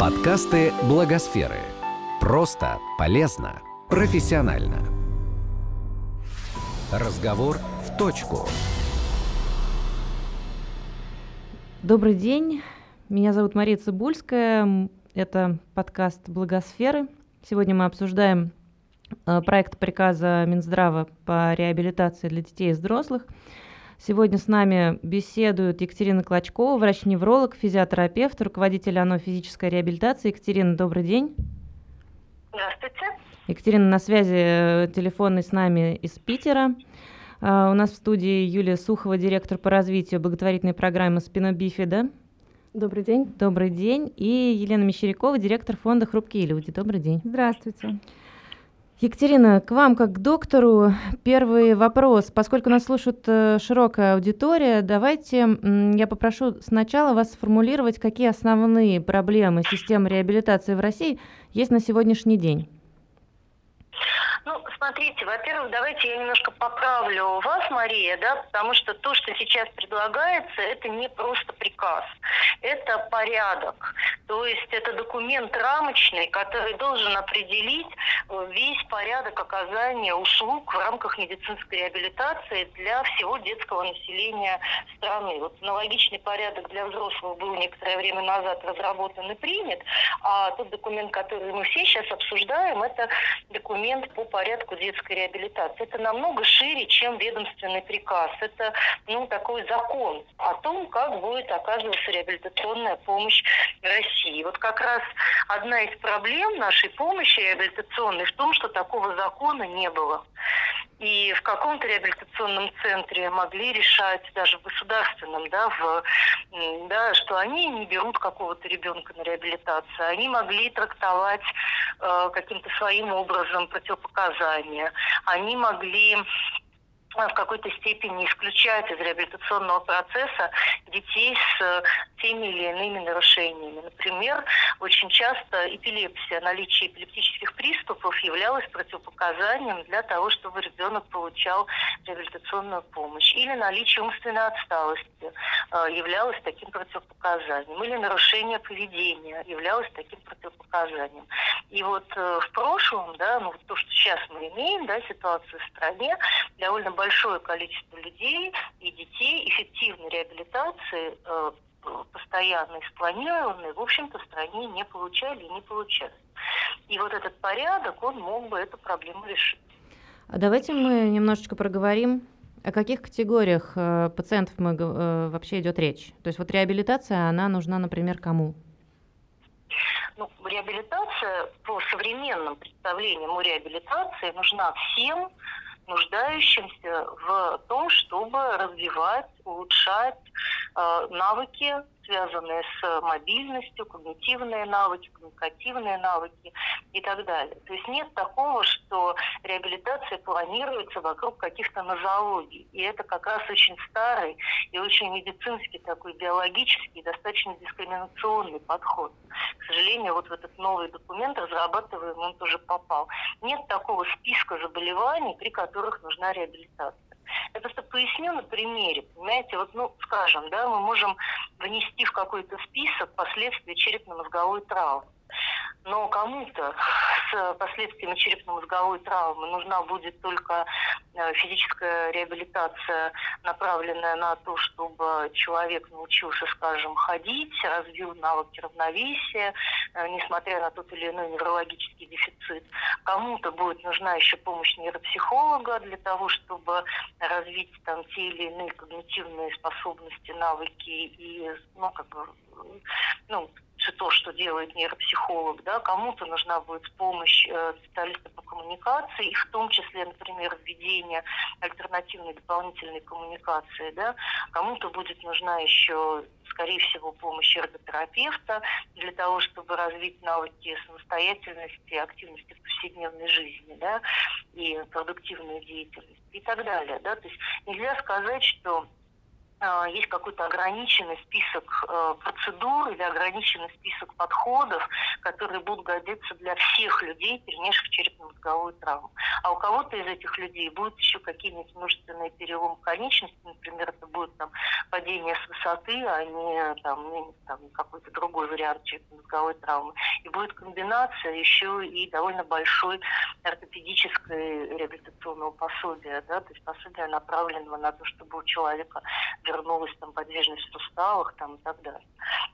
Подкасты Благосферы. Просто, полезно, профессионально. Разговор в точку. Добрый день. Меня зовут Мария Цибульская. Это подкаст Благосферы. Сегодня мы обсуждаем э, проект приказа Минздрава по реабилитации для детей и взрослых – Сегодня с нами беседует Екатерина Клочкова, врач-невролог, физиотерапевт, руководитель ОНО физической реабилитации. Екатерина, добрый день. Здравствуйте. Екатерина на связи э, телефонной с нами из Питера. Uh, у нас в студии Юлия Сухова, директор по развитию благотворительной программы «Спина Бифида». Добрый день. Добрый день. И Елена Мещерякова, директор фонда «Хрупкие люди». Добрый день. Здравствуйте. Екатерина, к вам как к доктору первый вопрос. Поскольку нас слушает э, широкая аудитория, давайте я попрошу сначала вас сформулировать, какие основные проблемы системы реабилитации в России есть на сегодняшний день. Ну, смотрите, во-первых, давайте я немножко поправлю вас, Мария, да, потому что то, что сейчас предлагается, это не просто приказ, это порядок. То есть это документ рамочный, который должен определить э, весь порядок оказания услуг в рамках медицинской реабилитации для всего детского населения страны. Вот аналогичный порядок для взрослых был некоторое время назад разработан и принят, а тот документ, который мы все сейчас обсуждаем, это документ по порядку детской реабилитации. Это намного шире, чем ведомственный приказ. Это ну, такой закон о том, как будет оказываться реабилитационная помощь России. Вот как раз одна из проблем нашей помощи реабилитационной в том, что такого закона не было. И в каком-то реабилитационном центре могли решать, даже в государственном, да, в, да, что они не берут какого-то ребенка на реабилитацию. Они могли трактовать э, каким-то своим образом противопоказания. Они могли в какой-то степени исключать из реабилитационного процесса детей с э, теми или иными нарушениями. Например, очень часто эпилепсия, наличие эпилептических приступов являлось противопоказанием для того, чтобы ребенок получал реабилитационную помощь. Или наличие умственной отсталости э, являлось таким противопоказанием. Или нарушение поведения являлось таким противопоказанием. И вот э, в прошлом, да, ну, то, что сейчас мы имеем, да, ситуацию в стране, довольно большое количество людей и детей эффективной реабилитации постоянной, спланированной, в общем-то, в стране не получали и не получают. И вот этот порядок, он мог бы эту проблему решить. А давайте мы немножечко проговорим, о каких категориях э, пациентов мы, э, вообще идет речь. То есть вот реабилитация, она нужна, например, кому? Ну, реабилитация по современным представлениям о реабилитации нужна всем, нуждающимся в том, чтобы развивать, улучшать э, навыки связанные с мобильностью, когнитивные навыки, коммуникативные навыки и так далее. То есть нет такого, что реабилитация планируется вокруг каких-то нозологий. И это как раз очень старый и очень медицинский такой биологический, достаточно дискриминационный подход. К сожалению, вот в этот новый документ разрабатываемый он тоже попал. Нет такого списка заболеваний, при которых нужна реабилитация. Я просто поясню на примере. Понимаете, вот, ну, скажем, да, мы можем внести в какой-то список последствия черепно-мозговой травмы. Но кому-то с последствиями черепно-мозговой травмы нужна будет только э, физическая реабилитация, направленная на то, чтобы человек научился, скажем, ходить, развил навыки равновесия, э, несмотря на тот или иной неврологический дефицит. Кому-то будет нужна еще помощь нейропсихолога для того, чтобы развить там те или иные когнитивные способности, навыки и, ну, как бы, ну, все то, что делает нейропсихолог, да, кому-то нужна будет помощь э, специалиста по коммуникации, и в том числе, например, введение альтернативной дополнительной коммуникации, да, кому-то будет нужна еще, скорее всего, помощь эрготерапевта для того, чтобы развить навыки самостоятельности, активности в повседневной жизни, да, и продуктивную деятельность и так далее, да, то есть нельзя сказать, что есть какой-то ограниченный список э, процедур или ограниченный список подходов, которые будут годиться для всех людей, перенесших черепно-мозговую травму. А у кого-то из этих людей будут еще какие-нибудь множественные переломы конечности, например, это будет там падение с высоты, а не там, там какой-то другой вариант черепно-мозговой травмы. И будет комбинация еще и довольно большой ортопедической реабилитационного пособия, да, то есть пособия направленного на то, чтобы у человека вернулась там подвижность в суставах там, и так далее.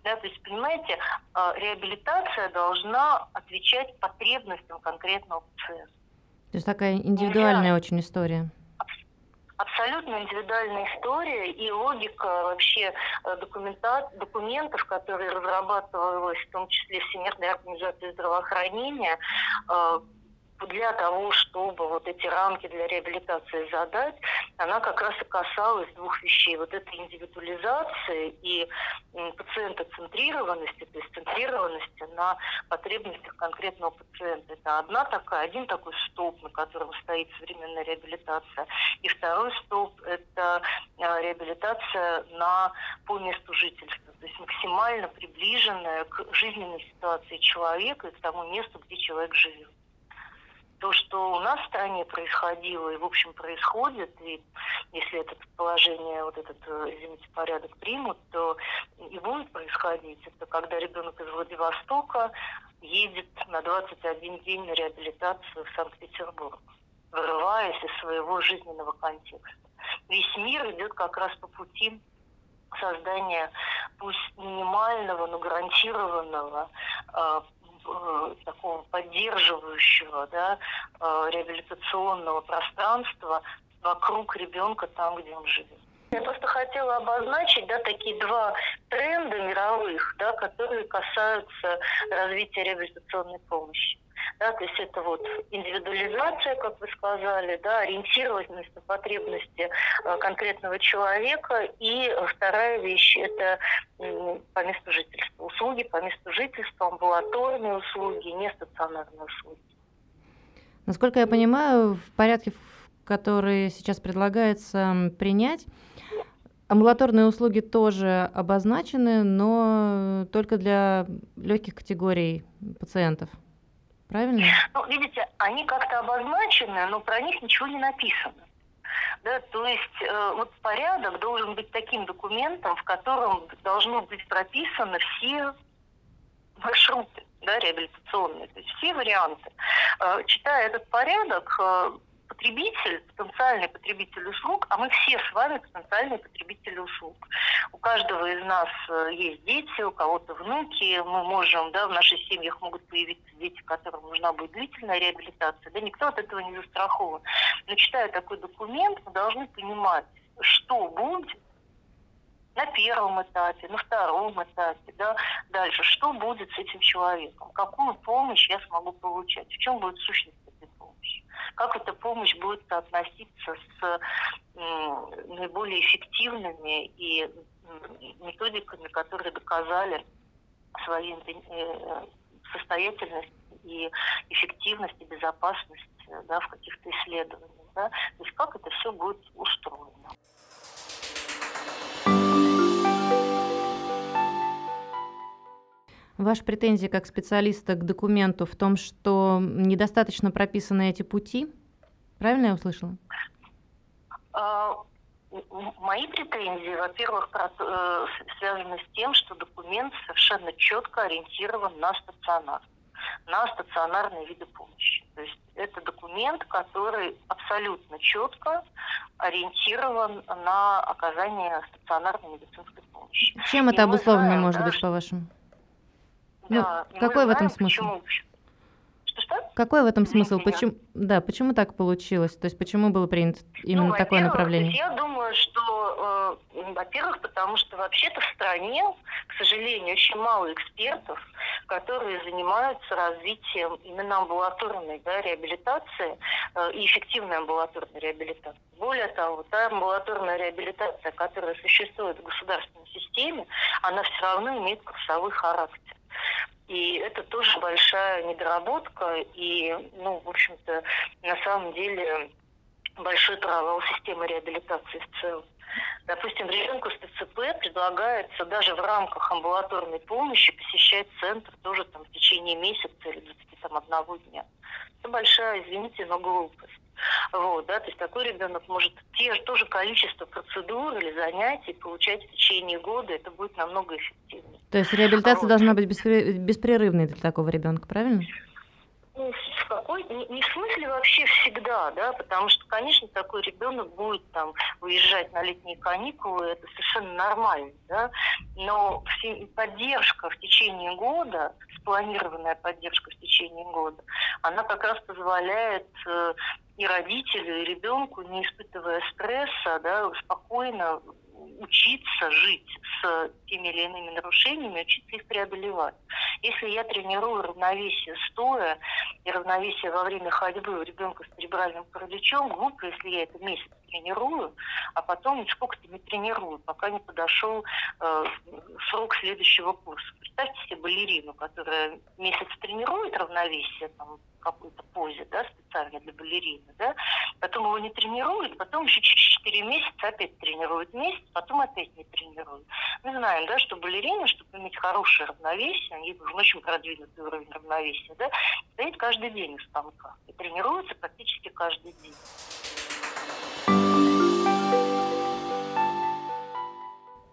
Да, то есть, понимаете, а, реабилитация должна отвечать потребностям конкретного пациента. То есть такая индивидуальная Нельзя. очень история абсолютно индивидуальная история и логика вообще э, документа, документов, которые разрабатывалась в том числе Всемирной организацией здравоохранения, э, для того, чтобы вот эти рамки для реабилитации задать, она как раз и касалась двух вещей. Вот этой индивидуализации и пациентоцентрированности, то есть центрированности на потребностях конкретного пациента. Это одна такая, один такой столб, на котором стоит современная реабилитация. И второй столб – это а, реабилитация на, по месту жительства. То есть максимально приближенная к жизненной ситуации человека и к тому месту, где человек живет то, что у нас в стране происходило и, в общем, происходит, и если это положение, вот этот, э, извините, порядок примут, то и будет происходить. Это когда ребенок из Владивостока едет на 21 день на реабилитацию в Санкт-Петербург, вырываясь из своего жизненного контекста. Весь мир идет как раз по пути создания пусть минимального, но гарантированного э, такого поддерживающего да, э, реабилитационного пространства вокруг ребенка там, где он живет. Я просто хотела обозначить да, такие два тренда мировых, да, которые касаются развития реабилитационной помощи. Да, то есть это вот индивидуализация, как вы сказали, да, ориентированность на потребности э, конкретного человека. И вторая вещь – это по месту жительства. Услуги по месту жительства, амбулаторные услуги, нестационарные услуги. Насколько я понимаю, в порядке, который сейчас предлагается принять, Амбулаторные услуги тоже обозначены, но только для легких категорий пациентов. Правильно? Ну, видите, они как-то обозначены, но про них ничего не написано. Да, то есть э, вот порядок должен быть таким документом, в котором должно быть прописаны все маршруты да, реабилитационные, то есть все варианты. Э, читая этот порядок, э, потребитель, потенциальный потребитель услуг, а мы все с вами потенциальные потребители услуг. У каждого из нас э, есть дети, у кого-то внуки, мы можем, да, в наших семьях могут появиться дети, которым нужна будет длительная реабилитация, да, никто от этого не застрахован. Но читая такой документ, мы должны понимать, что будет, на первом этапе, на втором этапе, да, дальше, что будет с этим человеком, какую помощь я смогу получать, в чем будет сущность как эта помощь будет соотноситься с наиболее эффективными и методиками, которые доказали свою э, состоятельность и эффективность и безопасность да, в каких-то исследованиях. Да? То есть как это все будет устроено. Ваша претензия как специалиста к документу в том, что недостаточно прописаны эти пути? Правильно я услышала? А, мои претензии, во-первых, э, связаны с тем, что документ совершенно четко ориентирован на стационар, на стационарные виды помощи. То есть это документ, который абсолютно четко ориентирован на оказание стационарной медицинской помощи. Чем это обусловлено, знаем, может да, быть, по-вашему? Ну, какой в этом смысл? Почему... Что-что? Какой в этом смысл? Почему, да, почему так получилось? То есть почему было принято именно ну, такое направление? Я думаю, что, э, во-первых, потому что вообще-то в стране, к сожалению, очень мало экспертов, которые занимаются развитием именно амбулаторной да, реабилитации э, и эффективной амбулаторной реабилитации. Более того, та амбулаторная реабилитация, которая существует в государственной системе, она все равно имеет курсовой характер. И это тоже большая недоработка и, ну, в общем-то, на самом деле большой провал системы реабилитации в целом. Допустим, ребенку с ТЦП предлагается даже в рамках амбулаторной помощи посещать центр тоже там в течение месяца или 21 дня. Это большая, извините, но глупость. Вот, да, то есть такой ребенок может те же тоже количество процедур или занятий получать в течение года, это будет намного эффективнее. То есть реабилитация должна быть беспрерывной для такого ребенка, правильно? Ну, в какой, не, не в смысле вообще всегда, да, потому что, конечно, такой ребенок будет там уезжать на летние каникулы, это совершенно нормально, да, но поддержка в течение года, спланированная поддержка в течение года, она как раз позволяет э, и родителю, и ребенку, не испытывая стресса, да, спокойно учиться жить с теми или иными нарушениями, учиться их преодолевать. Если я тренирую равновесие стоя и равновесие во время ходьбы у ребенка с церебральным параличом, глупо, если я это месяц тренирую, а потом нисколько-то не тренирую, пока не подошел э, срок следующего курса. Представьте себе балерину, которая месяц тренирует равновесие, там, какой-то позе, да, специально для балерины, да, потом его не тренирует, потом еще через 4 месяца опять тренирует месяц, потом опять не тренирует. Мы знаем, да, что балерина, чтобы иметь хорошее равновесие, они нужен очень продвинутый уровень равновесия, да, стоит каждый день у станка и тренируется практически каждый день.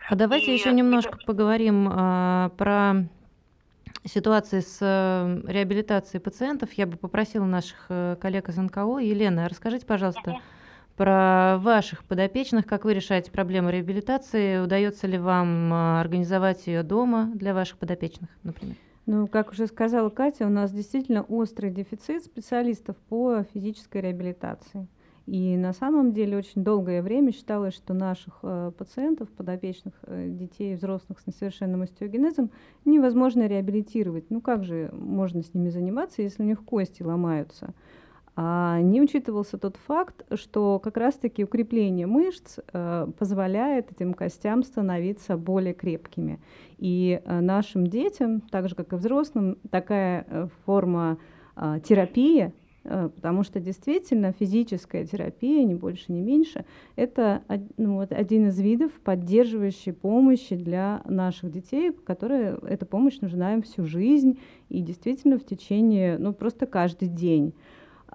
А давайте и еще немножко это... поговорим а, про ситуации с э, реабилитацией пациентов. Я бы попросила наших э, коллег из НКО. Елена, расскажите, пожалуйста, uh-huh. Про ваших подопечных, как вы решаете проблему реабилитации, удается ли вам э, организовать ее дома для ваших подопечных, например? Ну, как уже сказала Катя, у нас действительно острый дефицит специалистов по физической реабилитации. И на самом деле очень долгое время считалось, что наших э, пациентов, подопечных э, детей взрослых с несовершенным остеогенезом невозможно реабилитировать. Ну как же можно с ними заниматься, если у них кости ломаются? А не учитывался тот факт, что как раз-таки укрепление мышц э, позволяет этим костям становиться более крепкими. И э, нашим детям, так же как и взрослым, такая э, форма э, терапии Э, потому что действительно физическая терапия, не больше, не меньше, это ну, вот один из видов поддерживающей помощи для наших детей, которые эта помощь нужна им всю жизнь и действительно в течение, ну просто каждый день.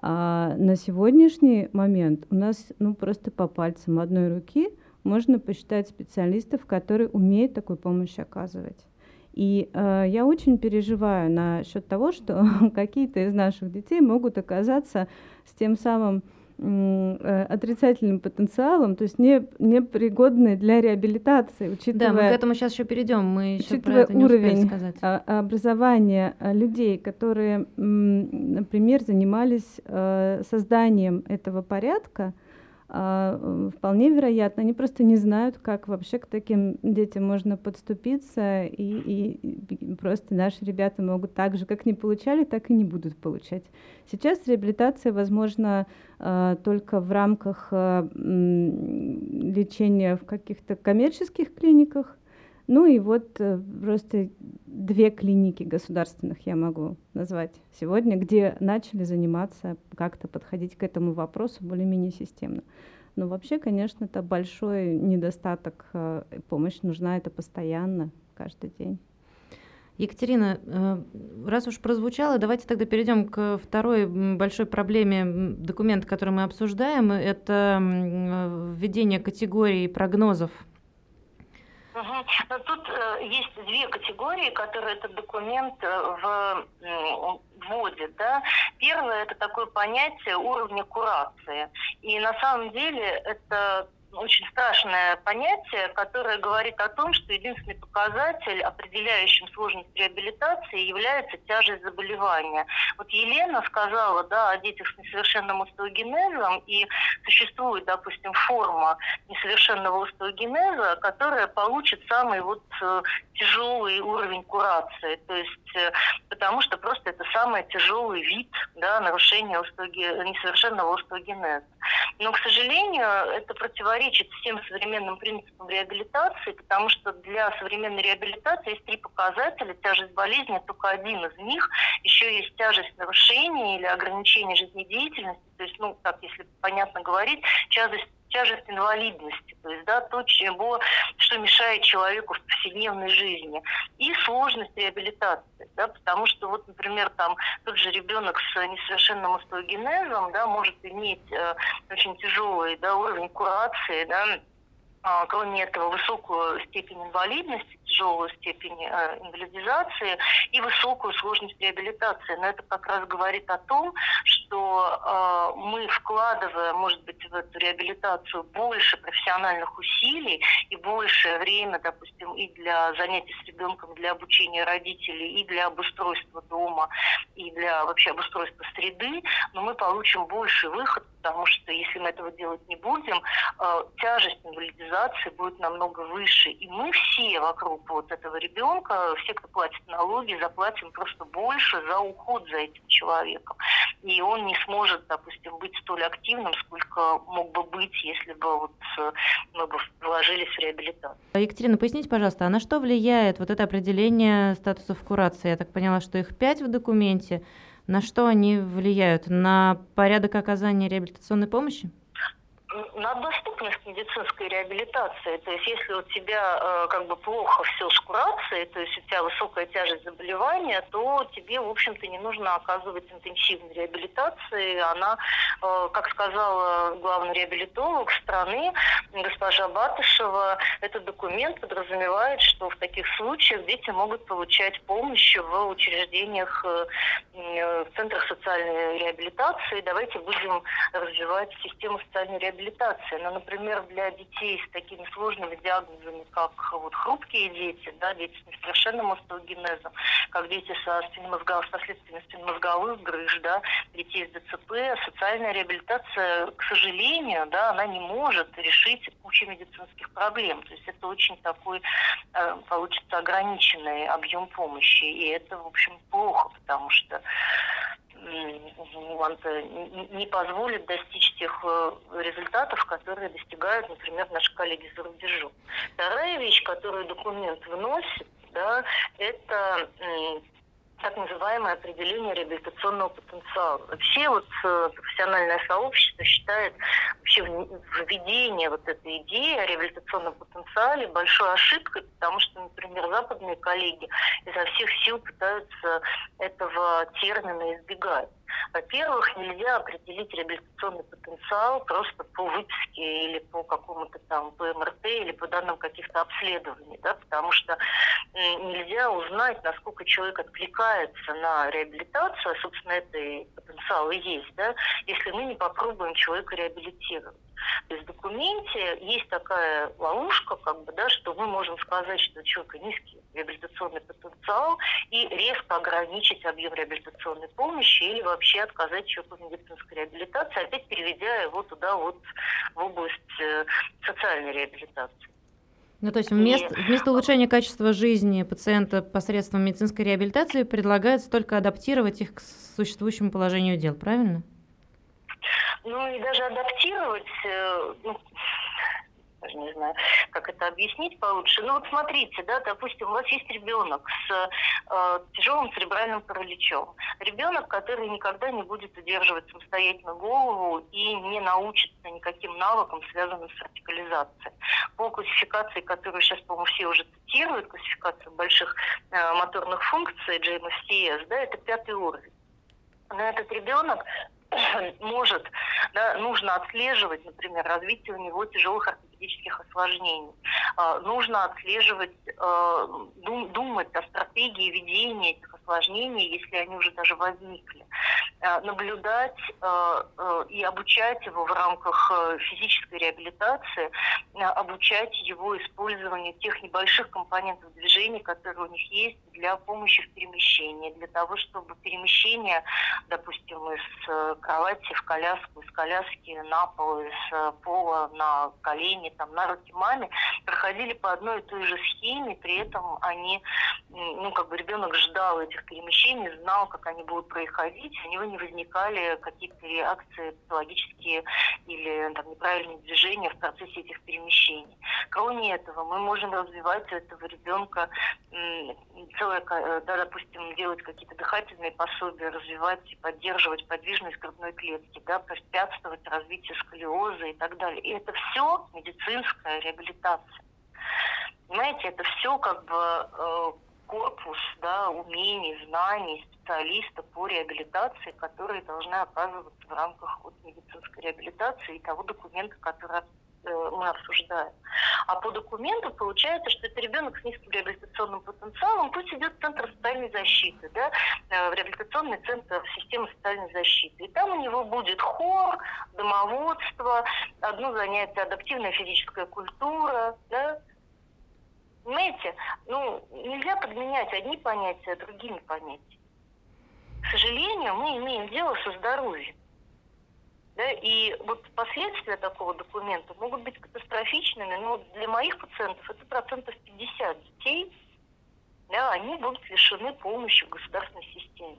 А на сегодняшний момент у нас ну, просто по пальцам одной руки можно посчитать специалистов, которые умеют такую помощь оказывать. И э, я очень переживаю насчет того, что какие-то из наших детей могут оказаться с тем самым отрицательным потенциалом, то есть не, непригодные для реабилитации, учитывая... Да, мы к этому сейчас еще перейдем, мы еще учитывая про это не уровень сказать. А, образования э, людей, которые, например, занимались э, созданием этого порядка, а, вполне вероятно, они просто не знают, как вообще к таким детям можно подступиться, и, и, просто наши ребята могут так же, как не получали, так и не будут получать. Сейчас реабилитация возможна э, только в рамках э, лечения в каких-то коммерческих клиниках, ну и вот э, просто две клиники государственных я могу назвать сегодня, где начали заниматься, как-то подходить к этому вопросу более-менее системно. Но вообще, конечно, это большой недостаток. Э, помощь нужна это постоянно, каждый день. Екатерина, э, раз уж прозвучало, давайте тогда перейдем к второй большой проблеме документа, который мы обсуждаем. Это введение категорий прогнозов Угу. Тут э, есть две категории, которые этот документ э, в, вводит. Да? Первое – это такое понятие уровня курации. И на самом деле это очень страшное понятие, которое говорит о том, что единственный показатель, определяющим сложность реабилитации, является тяжесть заболевания. Вот Елена сказала да, о детях с несовершенным остеогенезом, и существует, допустим, форма несовершенного остеогенеза, которая получит самый вот э, тяжелый уровень курации, то есть э, потому что просто это самый тяжелый вид да, нарушения остеоге... несовершенного остеогенеза. Но, к сожалению, это противоречит всем современным принципам реабилитации, потому что для современной реабилитации есть три показателя. Тяжесть болезни – только один из них. Еще есть тяжесть нарушений или ограничения жизнедеятельности. То есть, ну, так, если понятно говорить, тяжесть тяжесть инвалидности, то есть, да, то, чего, что мешает человеку в повседневной жизни, и сложность реабилитации, да, потому что вот, например, там тот же ребенок с несовершенным остеогенезом, да, может иметь э, очень тяжелый, да, уровень курации, да, а, кроме этого, высокую степень инвалидности, тяжелую степень э, инвалидизации и высокую сложность реабилитации. Но это как раз говорит о том, что э, мы вкладывая, может быть, в эту реабилитацию больше профессиональных усилий и больше время, допустим, и для занятий с ребенком, для обучения родителей, и для обустройства дома, и для вообще обустройства среды, но мы получим больше выход, потому что если мы этого делать не будем, э, тяжесть инвалидизации будет намного выше. И мы все вокруг вот этого ребенка, все, кто платит налоги, заплатим просто больше за уход за этим человеком. И он не сможет, допустим, быть столь активным, сколько мог бы быть, если бы вот э, мы бы вложились в реабилитацию. Екатерина, поясните, пожалуйста, а на что влияет вот это определение статусов курации? Я так поняла, что их пять в документе. На что они влияют? На порядок оказания реабилитационной помощи? На доступность медицинской реабилитации. То есть если у тебя э, как бы плохо все с курацией, то есть у тебя высокая тяжесть заболевания, то тебе, в общем-то, не нужно оказывать интенсивной реабилитации. Она, э, как сказала главный реабилитолог страны, госпожа Батышева, этот документ подразумевает, что в таких случаях дети могут получать помощь в учреждениях, э, э в центрах социальной реабилитации. Давайте будем развивать систему социальной реабилитации реабилитация. Ну, например, для детей с такими сложными диагнозами, как вот хрупкие дети, да, дети с несовершенным остеогенезом, как дети со, спинномозговых, с последствиями спинномозговых грыж, да, детей с ДЦП, социальная реабилитация, к сожалению, да, она не может решить кучу медицинских проблем. То есть это очень такой, э, получится ограниченный объем помощи. И это, в общем, плохо, потому что не позволит достичь тех э, результатов, которые достигают, например, наши коллеги за рубежом. Вторая вещь, которую документ вносит, да, это так называемое определение реабилитационного потенциала. Вообще вот э, профессиональное сообщество считает вообще введение вот этой идеи о реабилитационном потенциале большой ошибкой, потому что, например, западные коллеги изо всех сил пытаются этого термина избегать. Во-первых, нельзя определить реабилитационный потенциал просто по выписке или по какому-то там по МРТ или по данным каких-то обследований, да, потому что нельзя узнать, насколько человек откликается на реабилитацию, а, собственно, это и потенциал и есть, да, если мы не попробуем человека реабилитировать. То есть в документе есть такая ловушка, как бы, да, что мы можем сказать, что у человека низкий реабилитационный потенциал и резко ограничить объем реабилитационной помощи или вообще отказать человеку в медицинской реабилитации, опять переведя его туда вот в область э, социальной реабилитации. Ну, то есть вместо, вместо улучшения качества жизни пациента посредством медицинской реабилитации предлагается только адаптировать их к существующему положению дел, правильно? Ну и даже адаптировать, э, ну, даже не знаю, как это объяснить получше. Ну вот смотрите, да, допустим, у вас есть ребенок с э, тяжелым церебральным параличом. Ребенок, который никогда не будет удерживать самостоятельно голову и не научится никаким навыкам, связанным с артикулизацией. По классификации, которую сейчас, по-моему, все уже цитируют, классификация больших э, моторных функций JMFCS, да, это пятый уровень. Но этот ребенок может, да, нужно отслеживать, например, развитие у него тяжелых ортопедических осложнений. Э, нужно отслеживать, дум, думать о стратегии ведения этих осложнений, если они уже даже возникли. Э, наблюдать и обучать его в рамках э, физической реабилитации, обучать его использованию тех небольших компонентов движения, которые у них есть для помощи в перемещении, для того, чтобы перемещение, допустим, из э, кровати в коляску, из коляски на пол, из э, пола на колени, там, на руки маме, проходили по одной и той же схеме, при этом они, ну, как бы ребенок ждал этих перемещений, знал, как они будут происходить, у него не возникали какие-то реакции патологические или там, неправильные движения в процессе этих перемещений. Кроме этого, мы можем развивать у этого ребенка целый целое, э, да, допустим, делать какие-то дыхательные пособия, развивать и поддерживать подвижность грудной клетки, да, препятствовать развитию сколиоза и так далее. И это все медицинская реабилитация. Понимаете, это все как бы э, корпус да, умений, знаний специалиста по реабилитации, которые должны оказываться в рамках вот, медицинской реабилитации и того документа, который мы обсуждаем. А по документу получается, что это ребенок с низким реабилитационным потенциалом, пусть идет в центр социальной защиты, да, э, в реабилитационный центр системы социальной защиты. И там у него будет хор, домоводство, одно занятие адаптивная физическая культура, да, Понимаете, ну, нельзя подменять одни понятия другими понятиями. К сожалению, мы имеем дело со здоровьем. Да, и вот последствия такого документа могут быть катастрофичными, но для моих пациентов это процентов 50 детей, да, они будут лишены помощи государственной системе.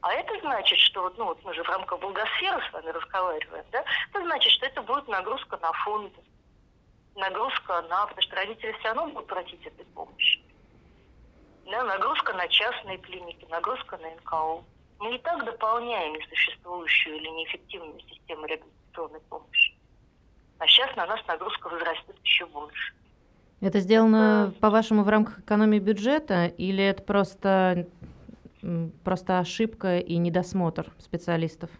А это значит, что вот, ну, вот мы же в рамках благосферы с вами разговариваем, да, это значит, что это будет нагрузка на фонды, нагрузка на, потому что родители все равно будут платить этой помощи. Да, нагрузка на частные клиники, нагрузка на НКО. Мы и так дополняем несуществующую или неэффективную систему реабилитационной помощи. А сейчас на нас нагрузка возрастет еще больше. Это сделано, по-вашему, в рамках экономии бюджета или это просто, просто ошибка и недосмотр специалистов?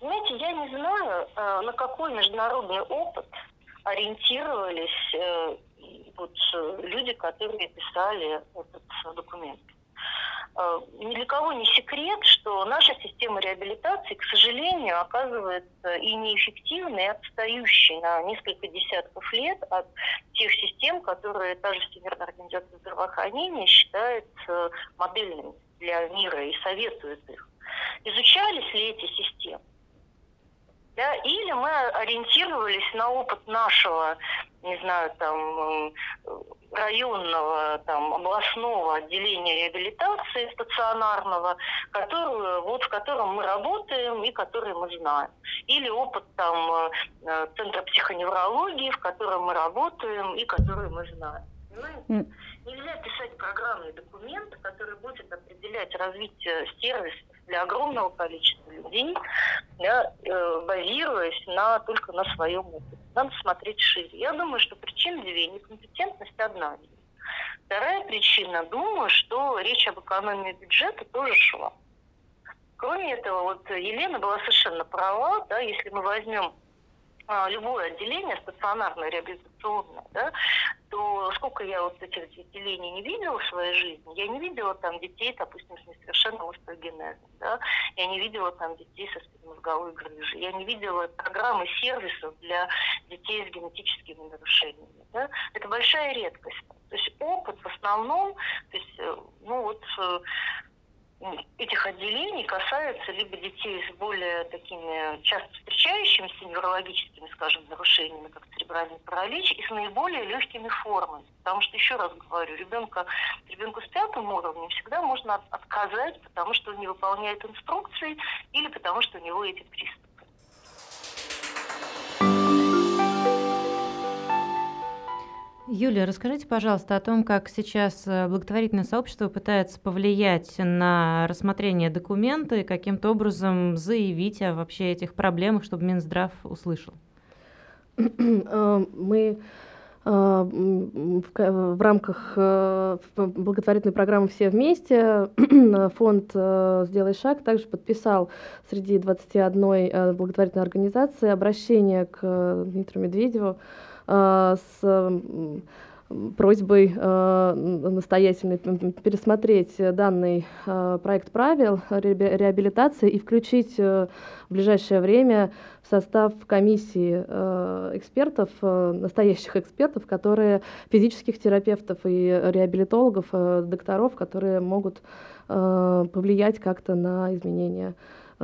Знаете, я не знаю, э, на какой международный опыт ориентировались э, вот, э, люди, которые писали этот документ. Э, ни для кого не секрет, что наша система реабилитации, к сожалению, оказывается и неэффективной, и отстающей на несколько десятков лет от тех систем, которые та же Всемирная организация здравоохранения считает модельными для мира и советует их. Изучались ли эти системы? Да? Или мы ориентировались на опыт нашего, не знаю, там, районного, там, областного отделения реабилитации стационарного, которую, вот, в котором мы работаем и который мы знаем. Или опыт там, э, Центра психоневрологии, в котором мы работаем и который мы знаем. Понимаете? Нельзя писать программный документ, который будет определять развитие сервиса для огромного количества людей, да, э, базируясь на, только на своем опыте. Надо смотреть шире. Я думаю, что причин две. Некомпетентность одна. Вторая причина, думаю, что речь об экономии бюджета тоже шла. Кроме этого, вот Елена была совершенно права, да, если мы возьмем любое отделение стационарное, реабилитационное, да, то сколько я вот этих отделений не видела в своей жизни, я не видела там детей, допустим, с несовершенным остеогенезом, да, я не видела там детей со спинномозговой грыжей, я не видела программы сервисов для детей с генетическими нарушениями, да, это большая редкость. То есть опыт в основном, то есть, э, ну вот э, этих отделений касаются либо детей с более такими часто встречающимися неврологическими, скажем, нарушениями, как церебральный паралич, и с наиболее легкими формами. Потому что, еще раз говорю, ребенка, ребенку с пятым уровнем всегда можно отказать, потому что он не выполняет инструкции или потому что у него эти приступы. Юлия, расскажите, пожалуйста, о том, как сейчас э, благотворительное сообщество пытается повлиять на рассмотрение документа и каким-то образом заявить о вообще этих проблемах, чтобы Минздрав услышал. Э, мы э, в рамках благотворительной программы «Все вместе» фонд «Сделай шаг» также подписал среди 21 благотворительной организации обращение к Дмитрию Медведеву с просьбой э, настоятельной пересмотреть данный э, проект правил реабилитации и включить в ближайшее время в состав комиссии экспертов, настоящих экспертов, которые физических терапевтов и реабилитологов, докторов, которые могут повлиять как-то на изменения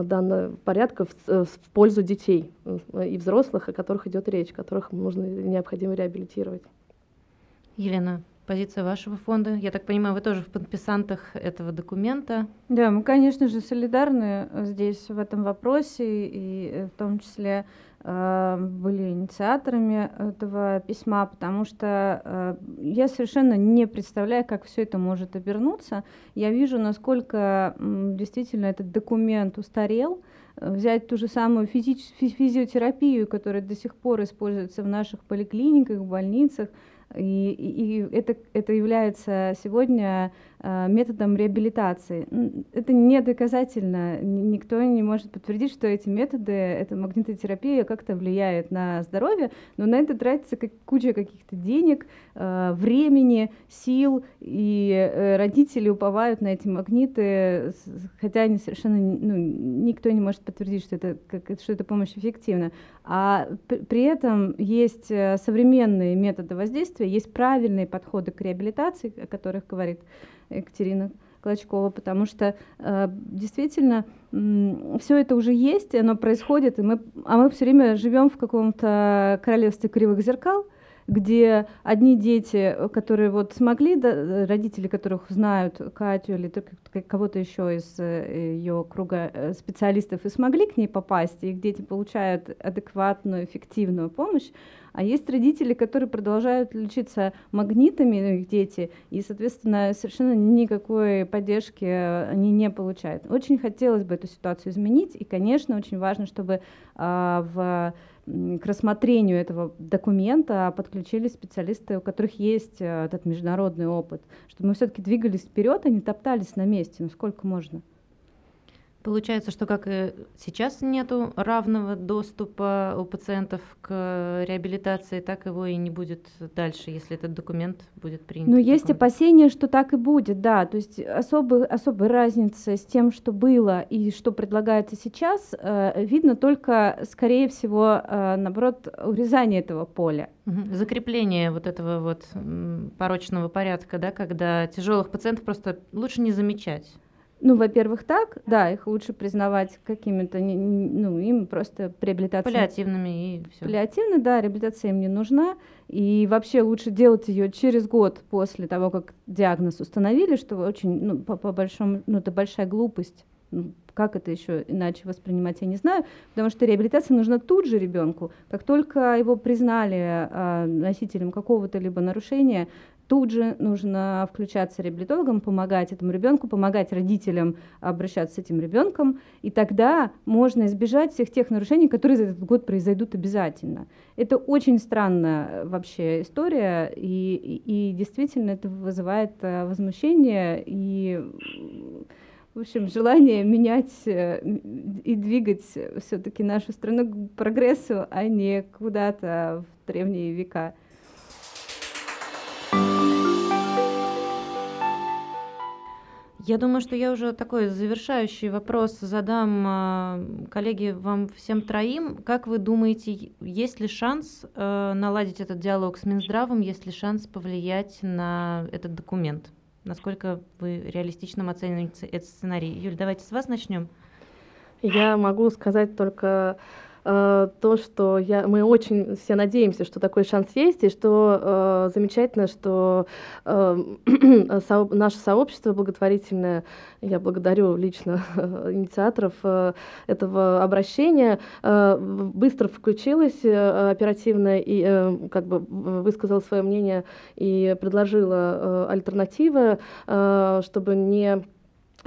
данного порядка в, э, в пользу детей э, и взрослых, о которых идет речь, которых нужно необходимо реабилитировать. Елена, позиция вашего фонда. Я так понимаю, вы тоже в подписантах этого документа. Да, мы, конечно же, солидарны здесь в этом вопросе, и э, в том числе э, были инициаторами этого письма, потому что э, я совершенно не представляю, как все это может обернуться. Я вижу, насколько действительно этот документ устарел. Взять ту же самую физи- физиотерапию, которая до сих пор используется в наших поликлиниках, больницах, и, и, и это, это является сегодня Э, методом реабилитации. Это не доказательно, никто не может подтвердить, что эти методы, эта магнитотерапия как-то влияет на здоровье, но на это тратится как, куча каких-то денег, э, времени, сил, и э, родители уповают на эти магниты, хотя они совершенно, ну, никто не может подтвердить, что это, как, что эта помощь эффективна. А при этом есть современные методы воздействия, есть правильные подходы к реабилитации, о которых говорит Екатерина Клочкова, потому что э, действительно э, все это уже есть, оно происходит, и мы, а мы все время живем в каком-то королевстве кривых зеркал, где одни дети, которые вот смогли, да, родители которых знают Катю или кого-то еще из э, ее круга э, специалистов и смогли к ней попасть, и их дети получают адекватную, эффективную помощь, а есть родители, которые продолжают лечиться магнитами, ну, их дети, и, соответственно, совершенно никакой поддержки они не получают. Очень хотелось бы эту ситуацию изменить, и, конечно, очень важно, чтобы а, в к рассмотрению этого документа подключились специалисты, у которых есть э, этот международный опыт, чтобы мы все-таки двигались вперед, а не топтались на месте, ну сколько можно. Получается, что как и сейчас нету равного доступа у пациентов к реабилитации, так его и не будет дальше, если этот документ будет принят. Ну, есть опасения, что так и будет, да. То есть особой, особой разницы с тем, что было и что предлагается сейчас, э, видно только, скорее всего, э, наоборот, урезание этого поля. Закрепление вот этого вот порочного порядка, да, когда тяжелых пациентов просто лучше не замечать. Ну, во-первых, так, да, их лучше признавать какими-то, ну, им просто реабилитация. Паллиативными и все. Паллиативно, да, реабилитация им не нужна. И вообще лучше делать ее через год после того, как диагноз установили, что очень, ну, по, по большому, ну, это большая глупость. Ну, как это еще иначе воспринимать, я не знаю, потому что реабилитация нужна тут же ребенку. Как только его признали э, носителем какого-то либо нарушения, Тут же нужно включаться реабилитологам, помогать этому ребенку, помогать родителям обращаться с этим ребенком, и тогда можно избежать всех тех нарушений, которые за этот год произойдут обязательно. Это очень странная э, вообще история, и, и, и действительно это вызывает э, возмущение и в общем, желание менять э, и двигать все-таки нашу страну к прогрессу, а не куда-то в древние века. Я думаю, что я уже такой завершающий вопрос задам а, коллеге вам всем троим. Как вы думаете, есть ли шанс э, наладить этот диалог с Минздравом, есть ли шанс повлиять на этот документ? Насколько вы реалистично оцениваете этот сценарий? Юль, давайте с вас начнем. Я могу сказать только Э, то, что я, мы очень все надеемся, что такой шанс есть, и что э, замечательно, что э, со, наше сообщество благотворительное, я благодарю лично инициаторов э, этого обращения, э, быстро включилось э, оперативно и э, как бы высказала свое мнение и предложила э, альтернативы, э, чтобы не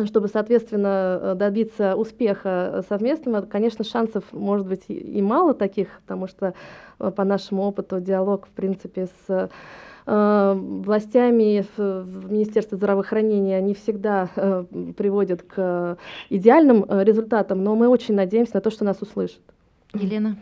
чтобы, соответственно, э, добиться успеха совместного, конечно, шансов может быть и мало таких, потому что э, по нашему опыту диалог, в принципе, с э, властями в Министерстве здравоохранения не всегда приводят к идеальным результатам, но мы очень надеемся на то, что нас услышат. Елена?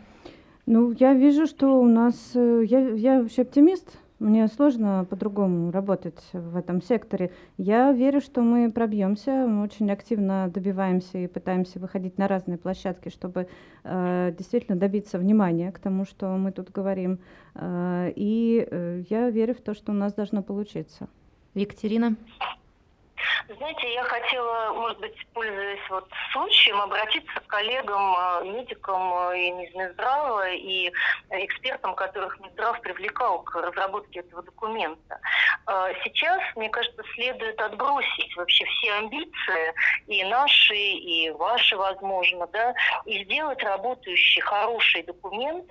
Ну, я вижу, что у нас... Я, я вообще оптимист, мне сложно по-другому работать в этом секторе. Я верю, что мы пробьемся, мы очень активно добиваемся и пытаемся выходить на разные площадки, чтобы э, действительно добиться внимания к тому, что мы тут говорим. Э, и э, я верю в то, что у нас должно получиться. Екатерина? Знаете, я хотела, может быть, пользуясь вот случаем, обратиться к коллегам, э, медикам э, и из Минздрава, и экспертам, которых Минздрав привлекал к разработке этого документа. а, сейчас, мне кажется, следует отбросить вообще все амбиции, и наши, и ваши, возможно, да, и сделать работающий, хороший документ,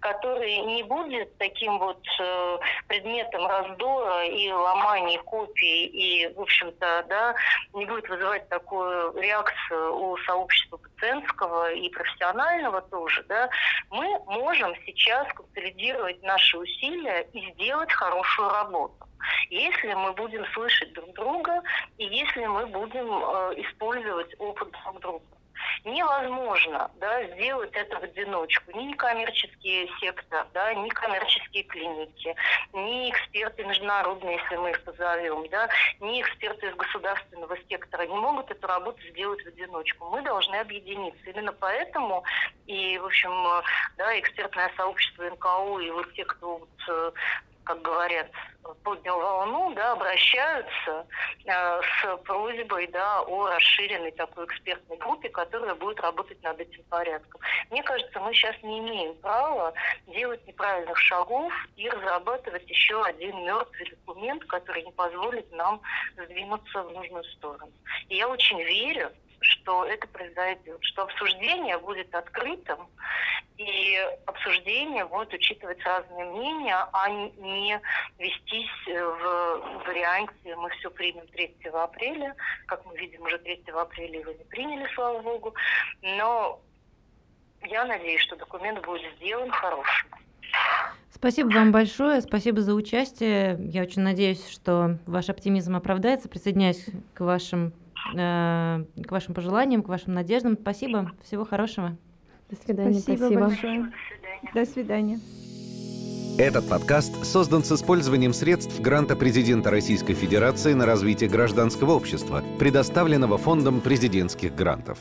который не будет таким вот э, предметом раздора и ломания копий, и, в общем-то, да, не будет вызывать такую реакцию у сообщества пациентского и профессионального тоже, да, мы можем сейчас консолидировать наши усилия и сделать хорошую работу. Если мы будем слышать друг друга и если мы будем э, использовать опыт друг друга невозможно да, сделать это в одиночку. Ни коммерческие секторы, да, ни коммерческие клиники, ни эксперты международные, если мы их позовем, да, ни эксперты из государственного сектора не могут эту работу сделать в одиночку. Мы должны объединиться. Именно поэтому и, в общем, да, экспертное сообщество НКО и вот те, кто вот э, как говорят, поднял волну, да, обращаются э, с просьбой да, о расширенной такой экспертной группе, которая будет работать над этим порядком. Мне кажется, мы сейчас не имеем права делать неправильных шагов и разрабатывать еще один мертвый документ, который не позволит нам сдвинуться в нужную сторону. И я очень верю, что это произойдет, что обсуждение будет открытым, и обсуждение будет учитывать разные мнения, а не вестись в варианте «мы все примем 3 апреля». Как мы видим, уже 3 апреля его не приняли, слава богу. Но я надеюсь, что документ будет сделан хорошим. Спасибо вам большое, спасибо за участие. Я очень надеюсь, что ваш оптимизм оправдается. Присоединяюсь к вашим Э, к вашим пожеланиям, к вашим надеждам. Спасибо, всего хорошего. До свидания. Спасибо, спасибо. большое. До свидания. Этот подкаст создан с использованием средств гранта президента Российской Федерации на развитие гражданского общества, предоставленного Фондом президентских грантов.